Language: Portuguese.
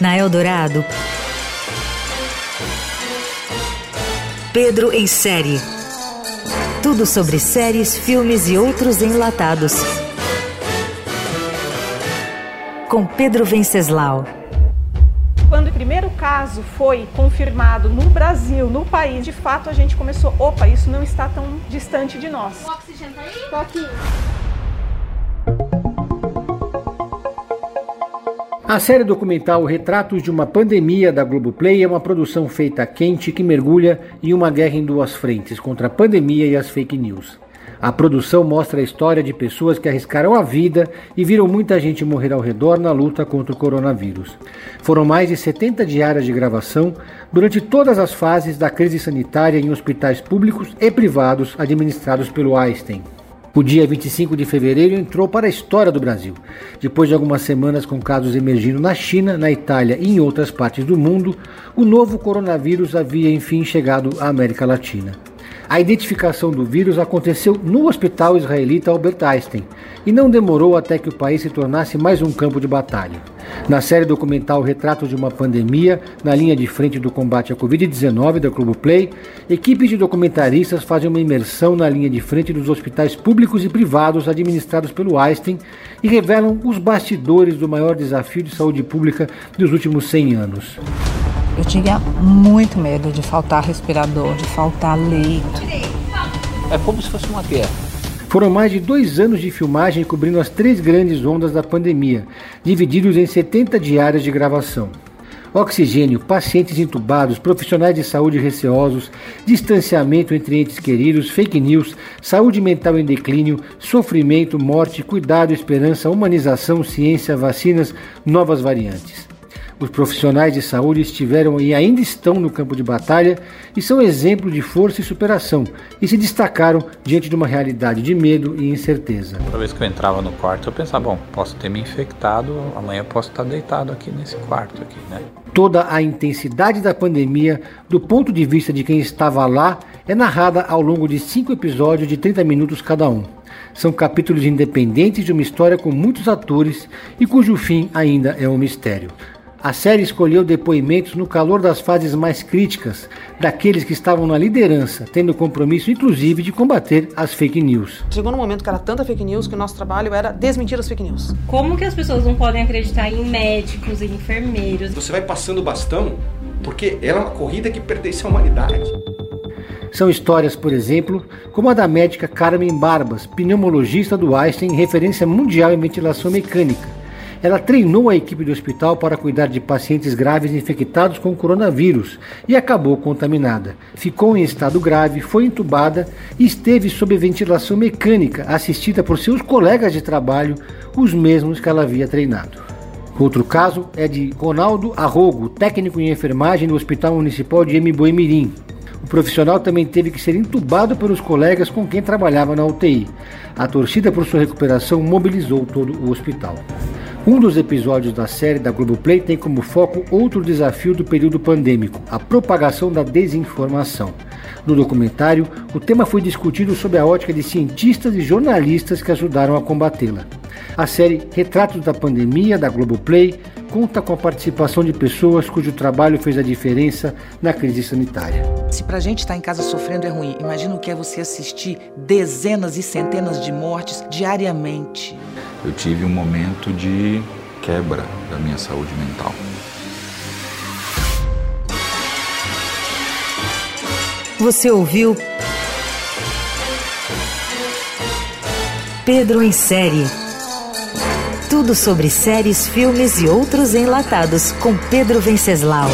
Na Eldorado, Pedro em série. Tudo sobre séries, filmes e outros enlatados. Com Pedro Venceslau. Quando o primeiro caso foi confirmado no Brasil, no país, de fato a gente começou, opa, isso não está tão distante de nós. O oxigênio tá aí? Tô aqui. A série documental Retratos de uma Pandemia da Globoplay é uma produção feita quente que mergulha em uma guerra em duas frentes contra a pandemia e as fake news. A produção mostra a história de pessoas que arriscaram a vida e viram muita gente morrer ao redor na luta contra o coronavírus. Foram mais de 70 diárias de gravação durante todas as fases da crise sanitária em hospitais públicos e privados administrados pelo Einstein. O dia 25 de fevereiro entrou para a história do Brasil. Depois de algumas semanas com casos emergindo na China, na Itália e em outras partes do mundo, o novo coronavírus havia enfim chegado à América Latina. A identificação do vírus aconteceu no hospital israelita Albert Einstein e não demorou até que o país se tornasse mais um campo de batalha. Na série documental Retratos de uma Pandemia, na linha de frente do combate à Covid-19 da Globoplay, equipes de documentaristas fazem uma imersão na linha de frente dos hospitais públicos e privados administrados pelo Einstein e revelam os bastidores do maior desafio de saúde pública dos últimos 100 anos. Eu tinha muito medo de faltar respirador, de faltar leito. É como se fosse uma guerra. Foram mais de dois anos de filmagem cobrindo as três grandes ondas da pandemia, divididos em 70 diárias de gravação. Oxigênio, pacientes entubados, profissionais de saúde receosos, distanciamento entre entes queridos, fake news, saúde mental em declínio, sofrimento, morte, cuidado, esperança, humanização, ciência, vacinas, novas variantes. Os profissionais de saúde estiveram e ainda estão no campo de batalha e são exemplo de força e superação e se destacaram diante de uma realidade de medo e incerteza. Toda vez que eu entrava no quarto, eu pensava, bom, posso ter me infectado, amanhã posso estar deitado aqui nesse quarto aqui, né? Toda a intensidade da pandemia, do ponto de vista de quem estava lá, é narrada ao longo de cinco episódios de 30 minutos cada um. São capítulos independentes de uma história com muitos atores e cujo fim ainda é um mistério. A série escolheu depoimentos no calor das fases mais críticas, daqueles que estavam na liderança, tendo compromisso inclusive de combater as fake news. Chegou no momento que era tanta fake news que o nosso trabalho era desmentir as fake news. Como que as pessoas não podem acreditar em médicos, em enfermeiros? Você vai passando o bastão porque ela é uma corrida que pertence à humanidade. São histórias, por exemplo, como a da médica Carmen Barbas, pneumologista do Einstein, referência mundial em ventilação mecânica ela treinou a equipe do hospital para cuidar de pacientes graves infectados com coronavírus e acabou contaminada. Ficou em estado grave, foi entubada e esteve sob ventilação mecânica, assistida por seus colegas de trabalho, os mesmos que ela havia treinado. Outro caso é de Ronaldo Arrogo, técnico em enfermagem no Hospital Municipal de Emboimirim. O profissional também teve que ser entubado pelos colegas com quem trabalhava na UTI. A torcida por sua recuperação mobilizou todo o hospital. Um dos episódios da série da Globoplay tem como foco outro desafio do período pandêmico, a propagação da desinformação. No documentário, o tema foi discutido sob a ótica de cientistas e jornalistas que ajudaram a combatê-la. A série Retratos da Pandemia, da Globoplay, conta com a participação de pessoas cujo trabalho fez a diferença na crise sanitária. Se pra gente estar tá em casa sofrendo é ruim, imagina o que é você assistir dezenas e centenas de mortes diariamente eu tive um momento de quebra da minha saúde mental. Você ouviu Pedro em Série. Tudo sobre séries, filmes e outros enlatados com Pedro Venceslau.